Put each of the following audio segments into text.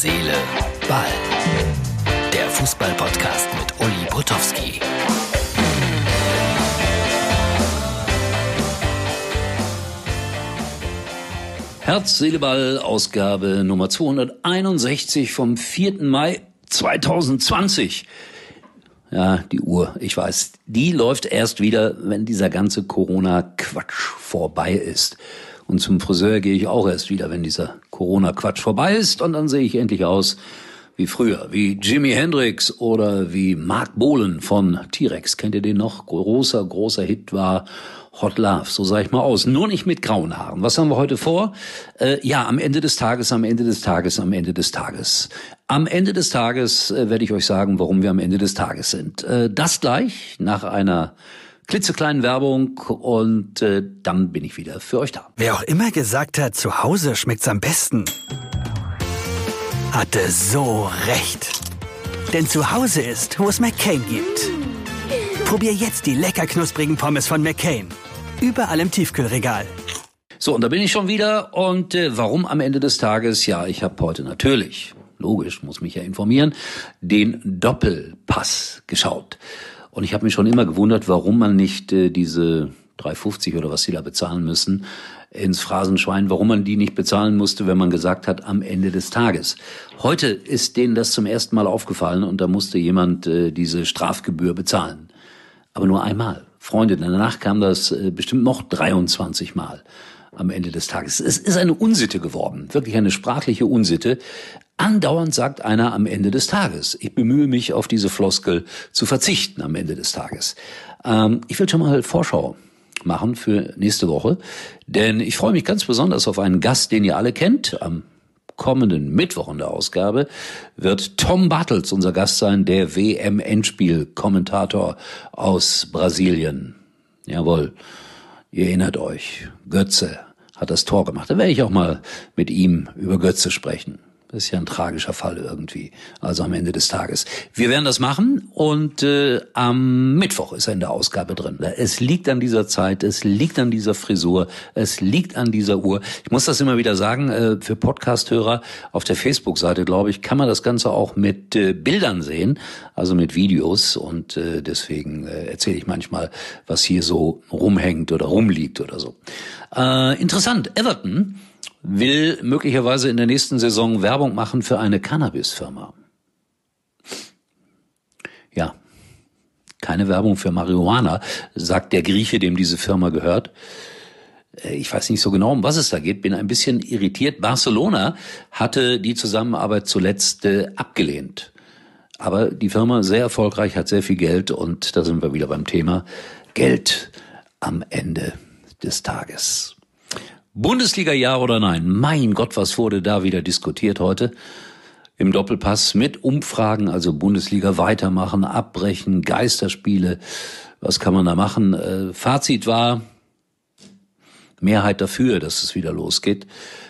Seele, Ball. Der Fußball-Podcast mit Uli Potowski. Herz, Seele, Ball, Ausgabe Nummer 261 vom 4. Mai 2020. Ja, die Uhr, ich weiß, die läuft erst wieder, wenn dieser ganze Corona-Quatsch vorbei ist. Und zum Friseur gehe ich auch erst wieder, wenn dieser Corona-Quatsch vorbei ist. Und dann sehe ich endlich aus wie früher, wie Jimi Hendrix oder wie Mark Bohlen von T-Rex. Kennt ihr den noch? Großer, großer Hit war Hot Love, so sah ich mal aus. Nur nicht mit grauen Haaren. Was haben wir heute vor? Äh, ja, am Ende des Tages, am Ende des Tages, am Ende des Tages. Am Ende des Tages äh, werde ich euch sagen, warum wir am Ende des Tages sind. Äh, das gleich nach einer klitzekleinen Werbung und äh, dann bin ich wieder für euch da. Wer auch immer gesagt hat, zu Hause schmeckt's am besten, hatte so recht. Denn zu Hause ist, wo es McCain gibt. Probier jetzt die lecker knusprigen Pommes von McCain. Überall im Tiefkühlregal. So, und da bin ich schon wieder. Und äh, warum am Ende des Tages? Ja, ich habe heute natürlich, logisch, muss mich ja informieren, den Doppelpass geschaut. Und ich habe mich schon immer gewundert, warum man nicht äh, diese 3,50 oder was sie da bezahlen müssen, ins Phrasenschwein, warum man die nicht bezahlen musste, wenn man gesagt hat, am Ende des Tages. Heute ist denen das zum ersten Mal aufgefallen und da musste jemand äh, diese Strafgebühr bezahlen. Aber nur einmal. Freunde, danach kam das äh, bestimmt noch 23 Mal am Ende des Tages. Es ist eine Unsitte geworden, wirklich eine sprachliche Unsitte. Andauernd sagt einer am Ende des Tages. Ich bemühe mich, auf diese Floskel zu verzichten am Ende des Tages. Ähm, ich will schon mal Vorschau machen für nächste Woche, denn ich freue mich ganz besonders auf einen Gast, den ihr alle kennt. Am kommenden Mittwoch in der Ausgabe wird Tom Bartels unser Gast sein, der WM-Endspiel-Kommentator aus Brasilien. Jawohl, ihr erinnert euch, Götze hat das Tor gemacht. Da werde ich auch mal mit ihm über Götze sprechen. Das ist ja ein tragischer Fall irgendwie, also am Ende des Tages. Wir werden das machen und äh, am Mittwoch ist er in der Ausgabe drin. Es liegt an dieser Zeit, es liegt an dieser Frisur, es liegt an dieser Uhr. Ich muss das immer wieder sagen, äh, für Podcast-Hörer auf der Facebook-Seite, glaube ich, kann man das Ganze auch mit äh, Bildern sehen, also mit Videos und äh, deswegen äh, erzähle ich manchmal, was hier so rumhängt oder rumliegt oder so. Äh, interessant, Everton will möglicherweise in der nächsten Saison Werbung machen für eine Cannabis-Firma. Ja, keine Werbung für Marihuana, sagt der Grieche, dem diese Firma gehört. Äh, ich weiß nicht so genau, um was es da geht, bin ein bisschen irritiert. Barcelona hatte die Zusammenarbeit zuletzt äh, abgelehnt. Aber die Firma sehr erfolgreich, hat sehr viel Geld und da sind wir wieder beim Thema Geld am Ende des Tages. Bundesliga ja oder nein? Mein Gott, was wurde da wieder diskutiert heute? Im Doppelpass mit Umfragen, also Bundesliga weitermachen, abbrechen, Geisterspiele. Was kann man da machen? Äh, Fazit war, Mehrheit dafür, dass es wieder losgeht.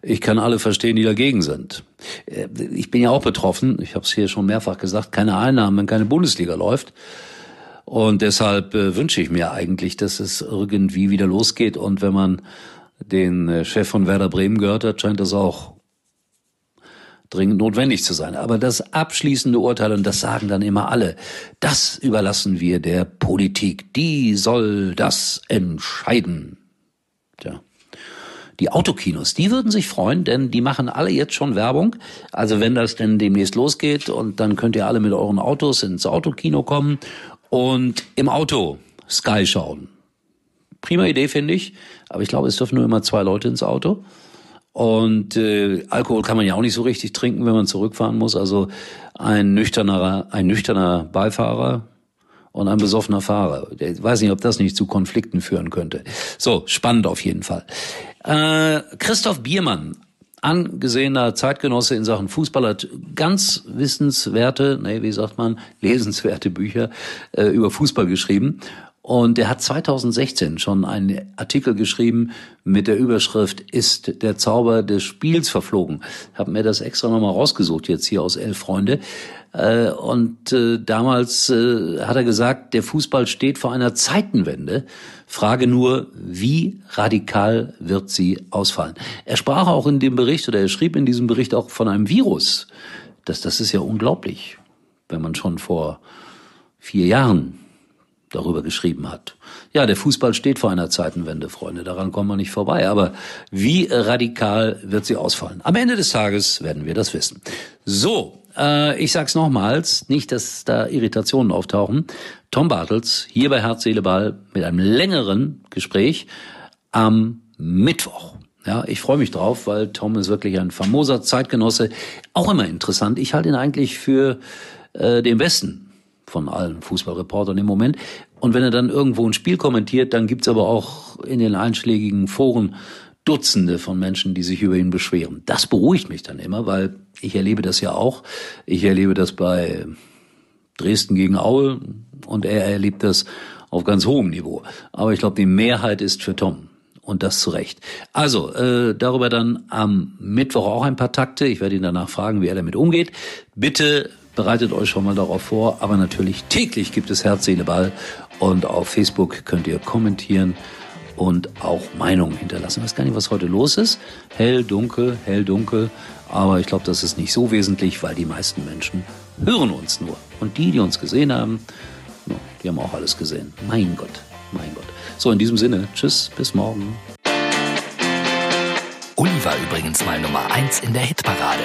Ich kann alle verstehen, die dagegen sind. Äh, ich bin ja auch betroffen, ich habe es hier schon mehrfach gesagt, keine Einnahmen, wenn keine Bundesliga läuft. Und deshalb äh, wünsche ich mir eigentlich, dass es irgendwie wieder losgeht. Und wenn man den äh, Chef von Werder Bremen gehört hat, scheint das auch dringend notwendig zu sein. Aber das abschließende Urteil, und das sagen dann immer alle, das überlassen wir der Politik. Die soll das entscheiden. Tja. Die Autokinos, die würden sich freuen, denn die machen alle jetzt schon Werbung. Also wenn das denn demnächst losgeht und dann könnt ihr alle mit euren Autos ins Autokino kommen und im Auto Sky schauen. Prima Idee, finde ich. Aber ich glaube, es dürfen nur immer zwei Leute ins Auto. Und äh, Alkohol kann man ja auch nicht so richtig trinken, wenn man zurückfahren muss. Also ein nüchterner, ein nüchterner Beifahrer und ein besoffener Fahrer. Ich weiß nicht, ob das nicht zu Konflikten führen könnte. So, spannend auf jeden Fall. Äh, Christoph Biermann, angesehener Zeitgenosse in Sachen Fußball, hat ganz wissenswerte, nee, wie sagt man, lesenswerte Bücher äh, über Fußball geschrieben. Und er hat 2016 schon einen Artikel geschrieben mit der Überschrift Ist der Zauber des Spiels verflogen? Hab mir das extra nochmal rausgesucht, jetzt hier aus Elf Freunde. Äh, und äh, damals äh, hat er gesagt, der Fußball steht vor einer Zeitenwende. Frage nur, wie radikal wird sie ausfallen? Er sprach auch in dem Bericht oder er schrieb in diesem Bericht auch von einem Virus. Das, das ist ja unglaublich, wenn man schon vor vier Jahren darüber geschrieben hat. Ja, der Fußball steht vor einer Zeitenwende, Freunde. Daran kommen wir nicht vorbei. Aber wie radikal wird sie ausfallen? Am Ende des Tages werden wir das wissen. So, äh, ich sag's nochmals, nicht, dass da Irritationen auftauchen. Tom Bartels hier bei Herz, Seele, Ball mit einem längeren Gespräch am Mittwoch. Ja, ich freue mich drauf, weil Tom ist wirklich ein famoser Zeitgenosse. Auch immer interessant. Ich halte ihn eigentlich für äh, den besten von allen Fußballreportern im Moment. Und wenn er dann irgendwo ein Spiel kommentiert, dann gibt's aber auch in den einschlägigen Foren Dutzende von Menschen, die sich über ihn beschweren. Das beruhigt mich dann immer, weil ich erlebe das ja auch. Ich erlebe das bei Dresden gegen Aue und er erlebt das auf ganz hohem Niveau. Aber ich glaube, die Mehrheit ist für Tom. Und das zu Recht. Also, äh, darüber dann am Mittwoch auch ein paar Takte. Ich werde ihn danach fragen, wie er damit umgeht. Bitte bereitet euch schon mal darauf vor. Aber natürlich täglich gibt es Herz, Seele, Ball. Und auf Facebook könnt ihr kommentieren und auch Meinungen hinterlassen. Ich weiß gar nicht, was heute los ist. Hell, dunkel, hell, dunkel. Aber ich glaube, das ist nicht so wesentlich, weil die meisten Menschen hören uns nur. Und die, die uns gesehen haben, die haben auch alles gesehen. Mein Gott, mein Gott. So, in diesem Sinne, tschüss, bis morgen. Uli war übrigens mal Nummer 1 in der Hitparade.